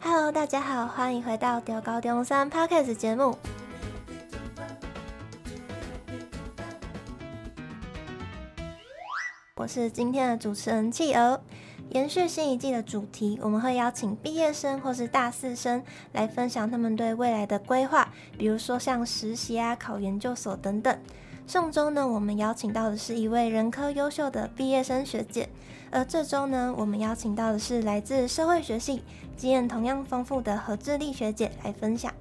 Hello，大家好，欢迎回到《中猴中三》Podcast 节目。我是今天的主持人企鹅。延续新一季的主题，我们会邀请毕业生或是大四生来分享他们对未来的规划，比如说像实习啊、考研究所等等。上周呢，我们邀请到的是一位人科优秀的毕业生学姐，而这周呢，我们邀请到的是来自社会学系、经验同样丰富的何智丽学姐来分享。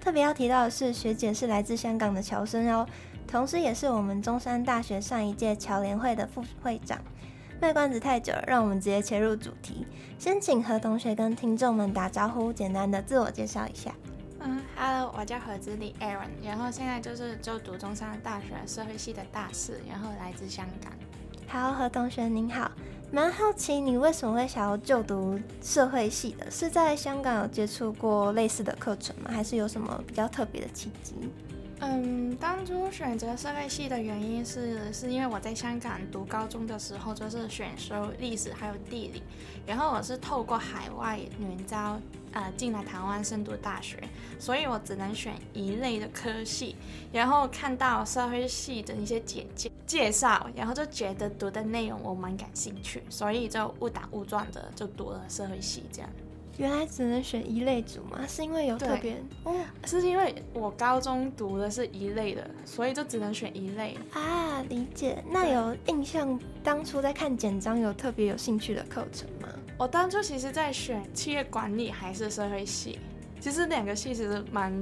特别要提到的是，学姐是来自香港的侨生哦，同时也是我们中山大学上一届侨联会的副会长。卖关子太久了，让我们直接切入主题。先请何同学跟听众们打招呼，简单的自我介绍一下。嗯，Hello，我叫何子丽 Aaron，然后现在就是就读中山大学社会系的大四，然后来自香港。好，何同学您好，蛮好奇你为什么会想要就读社会系的？是在香港有接触过类似的课程吗？还是有什么比较特别的契机？嗯，当初选择社会系的原因是，是因为我在香港读高中的时候就是选修历史还有地理，然后我是透过海外援招，呃，进来台湾深读大学，所以我只能选一类的科系，然后看到社会系的一些简介介绍，然后就觉得读的内容我蛮感兴趣，所以就误打误撞的就读了社会系这样。原来只能选一类组吗？是因为有特别哦？是因为我高中读的是一类的，所以就只能选一类啊。理解。那有印象当初在看简章有特别有兴趣的课程吗？我当初其实在选企业管理还是社会系。其实两个系其实蛮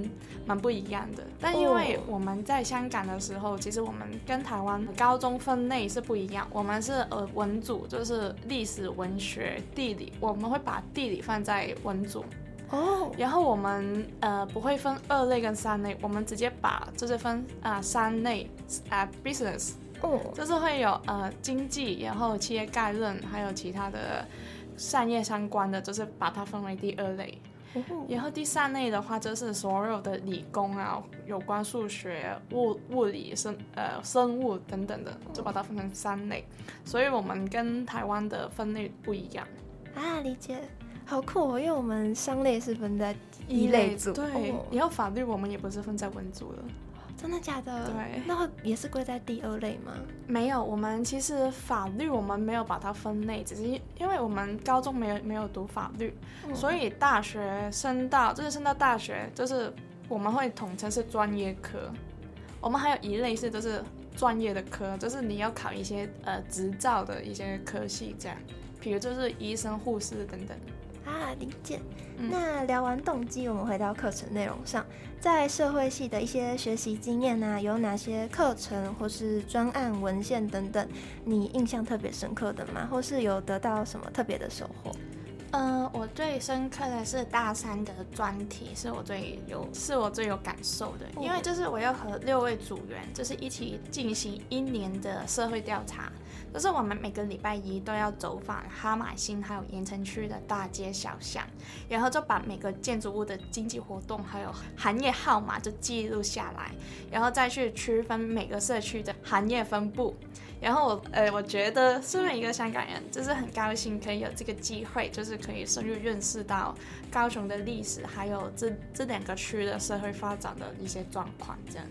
蛮不一样的，但因为我们在香港的时候，其实我们跟台湾高中分类是不一样。我们是呃文组，就是历史、文学、地理，我们会把地理放在文组哦。然后我们呃不会分二类跟三类，我们直接把就是分啊、呃、三类啊、呃、business 哦，就是会有呃经济，然后企业概论，还有其他的商业相关的，就是把它分为第二类。然后第三类的话，就是所有的理工啊，有关数学、物物理、生呃生物等等的，就把它分成三类。所以我们跟台湾的分类不一样啊，理解，好酷哦！因为我们商类是分在一类组，对，然后法律我们也不是分在文组的。真的假的？对，那也是归在第二类吗？没有，我们其实法律我们没有把它分类，只是因为我们高中没有没有读法律，嗯、所以大学升到就是升到大学，就是我们会统称是专业科。我们还有一类是就是专业的科，就是你要考一些呃执照的一些科系这样，比如就是医生、护士等等。啊，理解。那聊完动机，我们回到课程内容上，在社会系的一些学习经验啊，有哪些课程或是专案文献等等，你印象特别深刻的吗？或是有得到什么特别的收获？呃，我最深刻的是大三的专题，是我最有，是我最有感受的，因为就是我要和六位组员，就是一起进行一年的社会调查。就是我们每个礼拜一都要走访哈马星还有盐城区的大街小巷，然后就把每个建筑物的经济活动还有行业号码就记录下来，然后再去区分每个社区的行业分布。然后我呃，我觉得身为一个香港人，就是很高兴可以有这个机会，就是可以深入认识到高雄的历史，还有这这两个区的社会发展的一些状况，这样。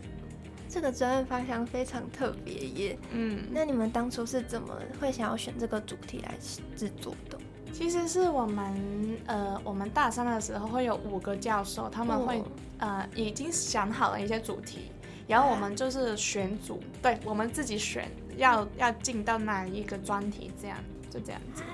这个专案方向非常特别耶，嗯，那你们当初是怎么会想要选这个主题来制作的？其实是我们呃，我们大三的时候会有五个教授，他们会、哦、呃已经想好了一些主题，然后我们就是选组，啊、对，我们自己选要要进到哪一个专题，这样就这样子。啊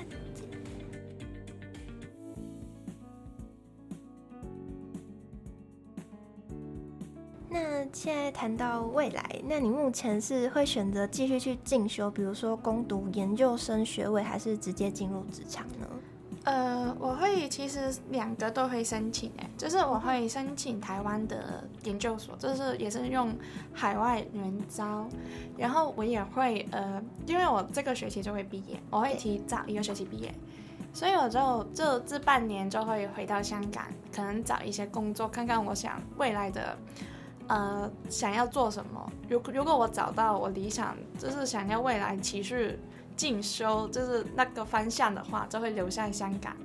现在谈到未来，那你目前是会选择继续去进修，比如说攻读研究生学位，还是直接进入职场呢？呃，我会其实两个都会申请，哎，就是我会申请台湾的研究所，就是也是用海外人招，然后我也会呃，因为我这个学期就会毕业，我会提早一个学期毕业，所以我就这这半年就会回到香港，可能找一些工作，看看我想未来的。呃，想要做什么？如如果我找到我理想，就是想要未来持续进修，就是那个方向的话，就会留在香港。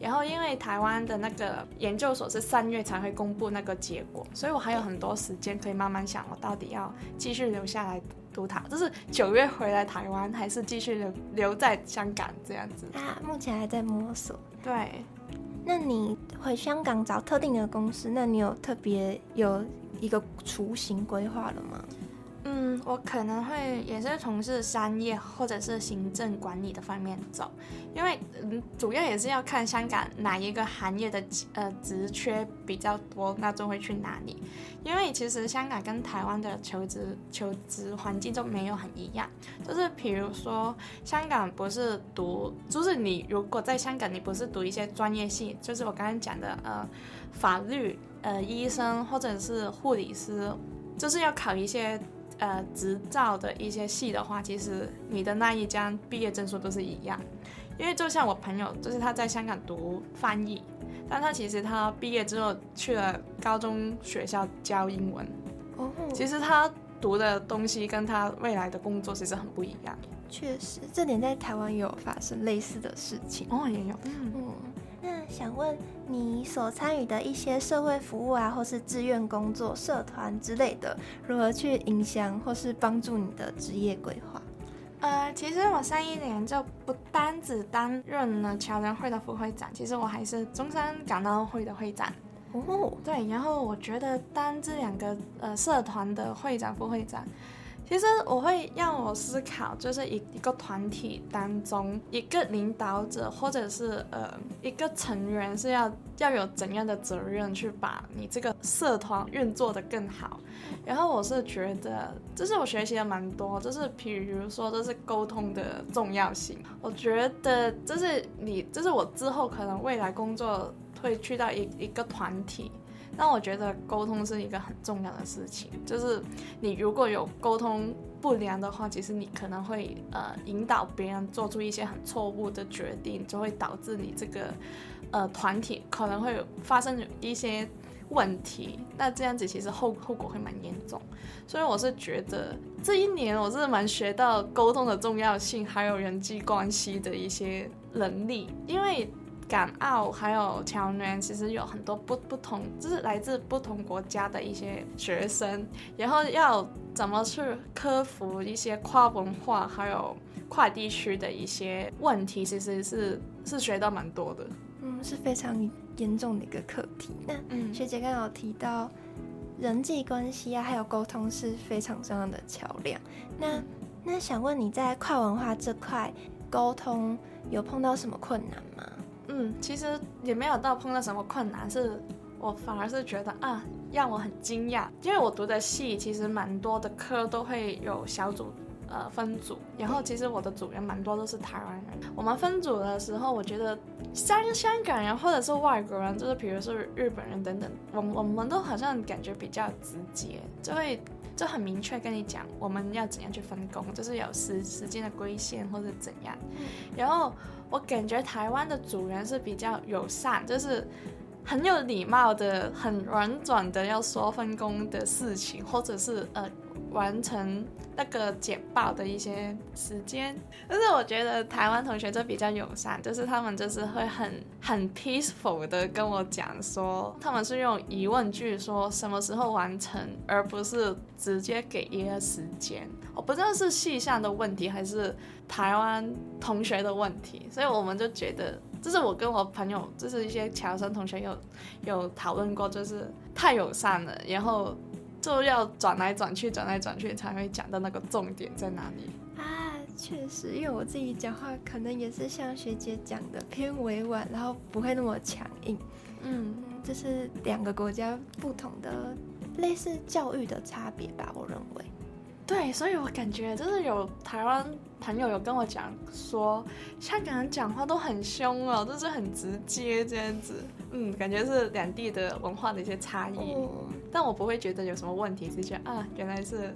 然后因为台湾的那个研究所是三月才会公布那个结果，所以我还有很多时间可以慢慢想，我到底要继续留下来读它，就是九月回来台湾，还是继续留留在香港这样子。啊，目前还在摸索。对，那你回香港找特定的公司，那你有特别有一个雏形规划了吗？嗯，我可能会也是从事商业或者是行政管理的方面走，因为嗯，主要也是要看香港哪一个行业的呃职缺比较多，那就会去哪里。因为其实香港跟台湾的求职求职环境都没有很一样，就是比如说香港不是读，就是你如果在香港你不是读一些专业系，就是我刚刚讲的呃法律、呃医生或者是护理师，就是要考一些。呃，执照的一些系的话，其实你的那一张毕业证书都是一样，因为就像我朋友，就是他在香港读翻译，但他其实他毕业之后去了高中学校教英文，哦，其实他读的东西跟他未来的工作其实很不一样。确实，这点在台湾也有发生类似的事情。哦，也有。嗯。想问你所参与的一些社会服务啊，或是志愿工作、社团之类的，如何去影响或是帮助你的职业规划？呃，其实我上一年就不单只担任了侨联会的副会长，其实我还是中山港澳会的会长。哦，对，然后我觉得当这两个呃社团的会长、副会长。其实我会让我思考，就是一一个团体当中，一个领导者或者是呃一个成员是要要有怎样的责任去把你这个社团运作得更好。然后我是觉得，就是我学习的蛮多，就是比如说，就是沟通的重要性。我觉得，就是你，就是我之后可能未来工作会去到一一个团体。但我觉得沟通是一个很重要的事情，就是你如果有沟通不良的话，其实你可能会呃引导别人做出一些很错误的决定，就会导致你这个呃团体可能会发生一些问题。那这样子其实后后果会蛮严重，所以我是觉得这一年我是蛮学到沟通的重要性，还有人际关系的一些能力，因为。港澳还有侨联，其实有很多不不同，就是来自不同国家的一些学生，然后要怎么去克服一些跨文化还有跨地区的一些问题，其实是是学到蛮多的。嗯，是非常严重的一个课题。那嗯，学姐刚刚有提到人际关系啊，还有沟通是非常重要的桥梁。那、嗯、那想问你在跨文化这块沟通有碰到什么困难吗？嗯，其实也没有到碰到什么困难，是我反而是觉得啊，让我很惊讶，因为我读的系其实蛮多的科都会有小组，呃，分组，然后其实我的组员蛮多都是台湾人。我们分组的时候，我觉得像香港人或者是外国人，就是比如说日本人等等，我我们都好像感觉比较直接，就会就很明确跟你讲我们要怎样去分工，就是有时时间的规限或者怎样，然后。我感觉台湾的主人是比较友善，就是很有礼貌的，很婉转的要说分工的事情，或者是呃。完成那个简报的一些时间，但是我觉得台湾同学就比较友善，就是他们就是会很很 peaceful 的跟我讲说，他们是用疑问句说什么时候完成，而不是直接给一个时间。我不知道是系上的问题还是台湾同学的问题，所以我们就觉得，就是我跟我朋友，就是一些侨生同学有有讨论过，就是太友善了，然后。就要转来转去，转来转去才会讲到那个重点在哪里啊？确实，因为我自己讲话可能也是像学姐讲的偏委婉，然后不会那么强硬。嗯，这是两个国家不同的类似教育的差别吧？我认为。对，所以我感觉就是有台湾朋友有跟我讲说，香港人讲话都很凶哦，就是很直接这样子。嗯，感觉是两地的文化的一些差异。哦但我不会觉得有什么问题，是觉得啊，原来是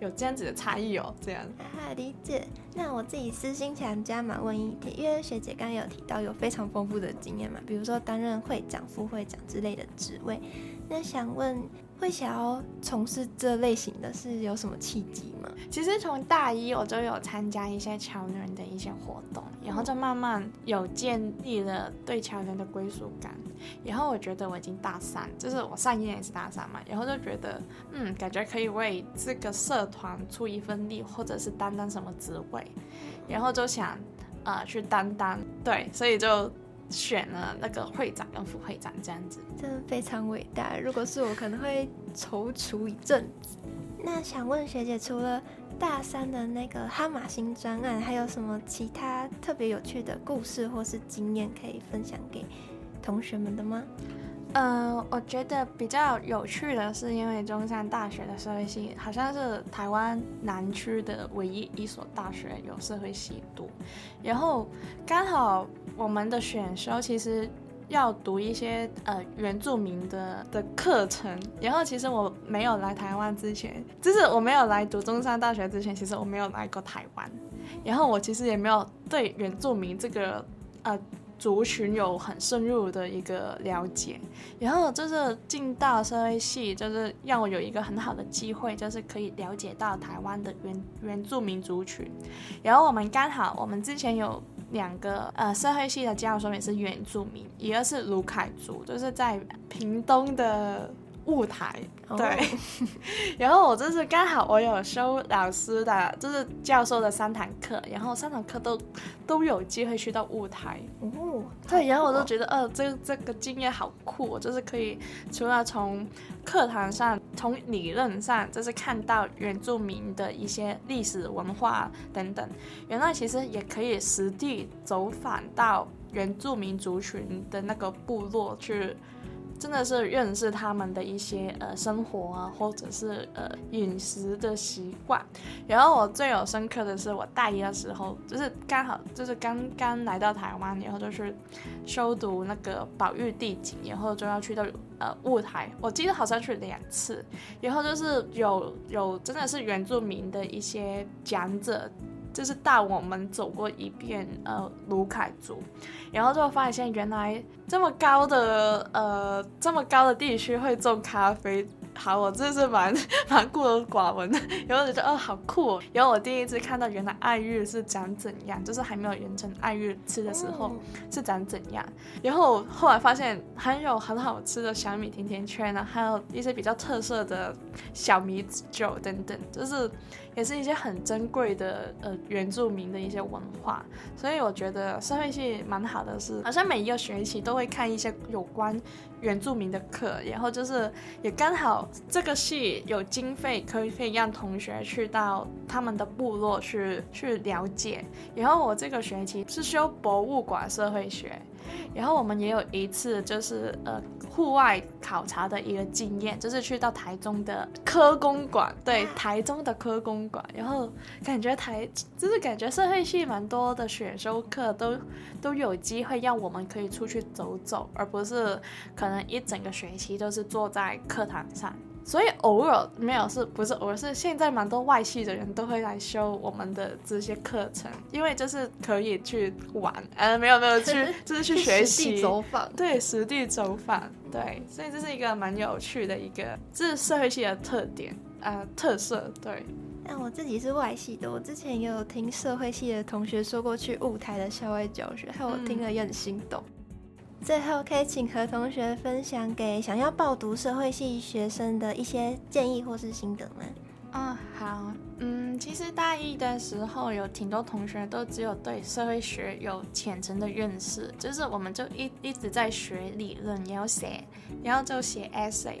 有这样子的差异哦，这样。啊，理解。那我自己私心想加码问一题，因为学姐刚刚有提到有非常丰富的经验嘛，比如说担任会长、副会长之类的职位。那想问会想要从事这类型的是有什么契机吗？其实从大一我就有参加一些侨人的一些活动，然后就慢慢有建立了对侨联的归属感。然后我觉得我已经大三，就是我上一年也是大三嘛，然后就觉得嗯，感觉可以为这个社团出一份力，或者是担当什么职位，然后就想啊、呃、去担当，对，所以就。选了那个会长跟副会长这样子，真的非常伟大。如果是我，可能会踌躇一阵子。那想问学姐，除了大三的那个哈马星专案，还有什么其他特别有趣的故事或是经验可以分享给同学们的吗？嗯、我觉得比较有趣的是，因为中山大学的社会系好像是台湾南区的唯一一所大学有社会系读，然后刚好我们的选修其实要读一些呃原住民的的课程，然后其实我没有来台湾之前，就是我没有来读中山大学之前，其实我没有来过台湾，然后我其实也没有对原住民这个呃。族群有很深入的一个了解，然后就是进到社会系，就是让我有一个很好的机会，就是可以了解到台湾的原原住民族群。然后我们刚好，我们之前有两个呃社会系的教授也是原住民，一个是卢凯族，就是在屏东的。雾台对，oh. 然后我就是刚好我有收老师的，就是教授的三堂课，然后三堂课都都有机会去到雾台哦，oh. 对，然后我都觉得，呃，这这个经验好酷，就是可以除了从课堂上、从理论上，就是看到原住民的一些历史文化等等，原来其实也可以实地走访到原住民族群的那个部落去。真的是认识他们的一些呃生活啊，或者是呃饮食的习惯。然后我最有深刻的是，我大一的时候，就是刚好就是刚刚来到台湾，然后就是修读那个保育地景，然后就要去到呃雾台，我记得好像去两次。然后就是有有真的是原住民的一些讲者。就是带我们走过一遍，呃，鲁凯族，然后就发现原来这么高的，呃，这么高的地区会种咖啡。好，我真是蛮蛮孤陋寡闻的，然后觉得哦，好酷哦。然后我第一次看到原来爱玉是长怎样，就是还没有人成爱玉吃的时候是长怎样。然后后来发现还有很好吃的小米甜甜圈呢，还有一些比较特色的小米酒等等，就是。也是一些很珍贵的呃原住民的一些文化，所以我觉得社会系蛮好的是，好像每一个学期都会看一些有关原住民的课，然后就是也刚好这个系有经费可以可以让同学去到他们的部落去去了解，然后我这个学期是修博物馆社会学。然后我们也有一次就是呃户外考察的一个经验，就是去到台中的科公馆，对，台中的科公馆，然后感觉台就是感觉社会系蛮多的选修课都都有机会让我们可以出去走走，而不是可能一整个学期都是坐在课堂上。所以偶尔没有，是不是偶尔是现在蛮多外系的人都会来修我们的这些课程，因为就是可以去玩，呃，没有没有去，就是去学习，实地走访，对，实地走访，对，所以这是一个蛮有趣的一个，这是社会系的特点啊、呃，特色，对。但我自己是外系的，我之前也有听社会系的同学说过去雾台的校外教学，还有我听了也很心动。最后，可以请何同学分享给想要报读社会系学生的一些建议或是心得吗？嗯、好，其实大一的时候有挺多同学都只有对社会学有浅层的认识，就是我们就一一直在学理论，然后写，然后就写 essay，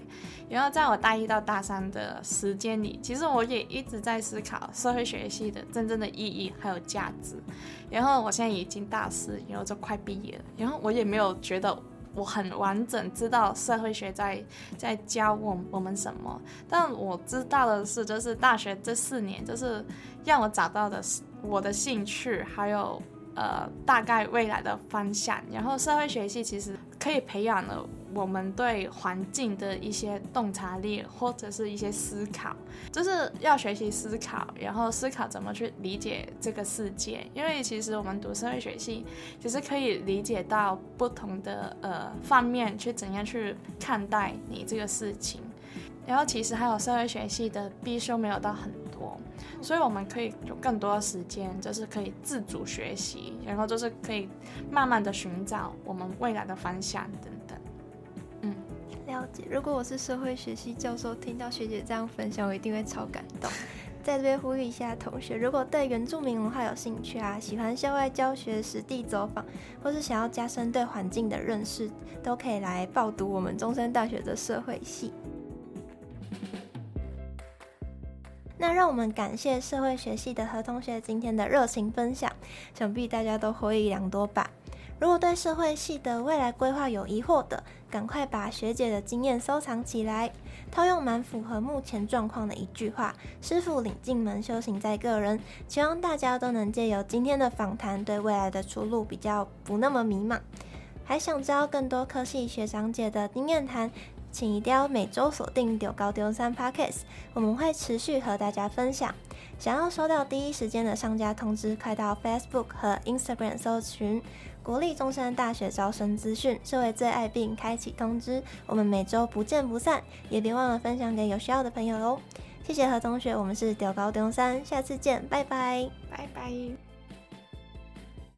然后在我大一到大三的时间里，其实我也一直在思考社会学系的真正的意义还有价值，然后我现在已经大四，然后就快毕业了，然后我也没有觉得。我很完整知道社会学在在教我我们什么，但我知道的是，就是大学这四年，就是让我找到的是我的兴趣，还有呃大概未来的方向。然后社会学系其实可以培养了。我们对环境的一些洞察力，或者是一些思考，就是要学习思考，然后思考怎么去理解这个世界。因为其实我们读社会学系，其实可以理解到不同的呃方面，去怎样去看待你这个事情。然后其实还有社会学系的必修没有到很多，所以我们可以有更多的时间，就是可以自主学习，然后就是可以慢慢的寻找我们未来的方向等。了解。如果我是社会学系教授，听到学姐这样分享，我一定会超感动。在这边呼吁一下同学，如果对原住民文化有兴趣啊，喜欢校外教学、实地走访，或是想要加深对环境的认识，都可以来报读我们中山大学的社会系。那让我们感谢社会学系的何同学今天的热情分享，想必大家都获益良多吧。如果对社会系的未来规划有疑惑的，赶快把学姐的经验收藏起来。套用蛮符合目前状况的一句话：“师傅领进门，修行在个人。”希望大家都能借由今天的访谈，对未来的出路比较不那么迷茫。还想知道更多科系学长姐的经验谈，请一定要每周锁定中猴中山 Podcast，我们会持续和大家分享。想要收到第一时间的上架通知，快到 Facebook 和 Instagram 搜寻。国立中山大学招生资讯，社会最爱并开启通知，我们每周不见不散，也别忘了分享给有需要的朋友哦。谢谢何同学，我们是屌高中山，下次见，拜拜，拜拜。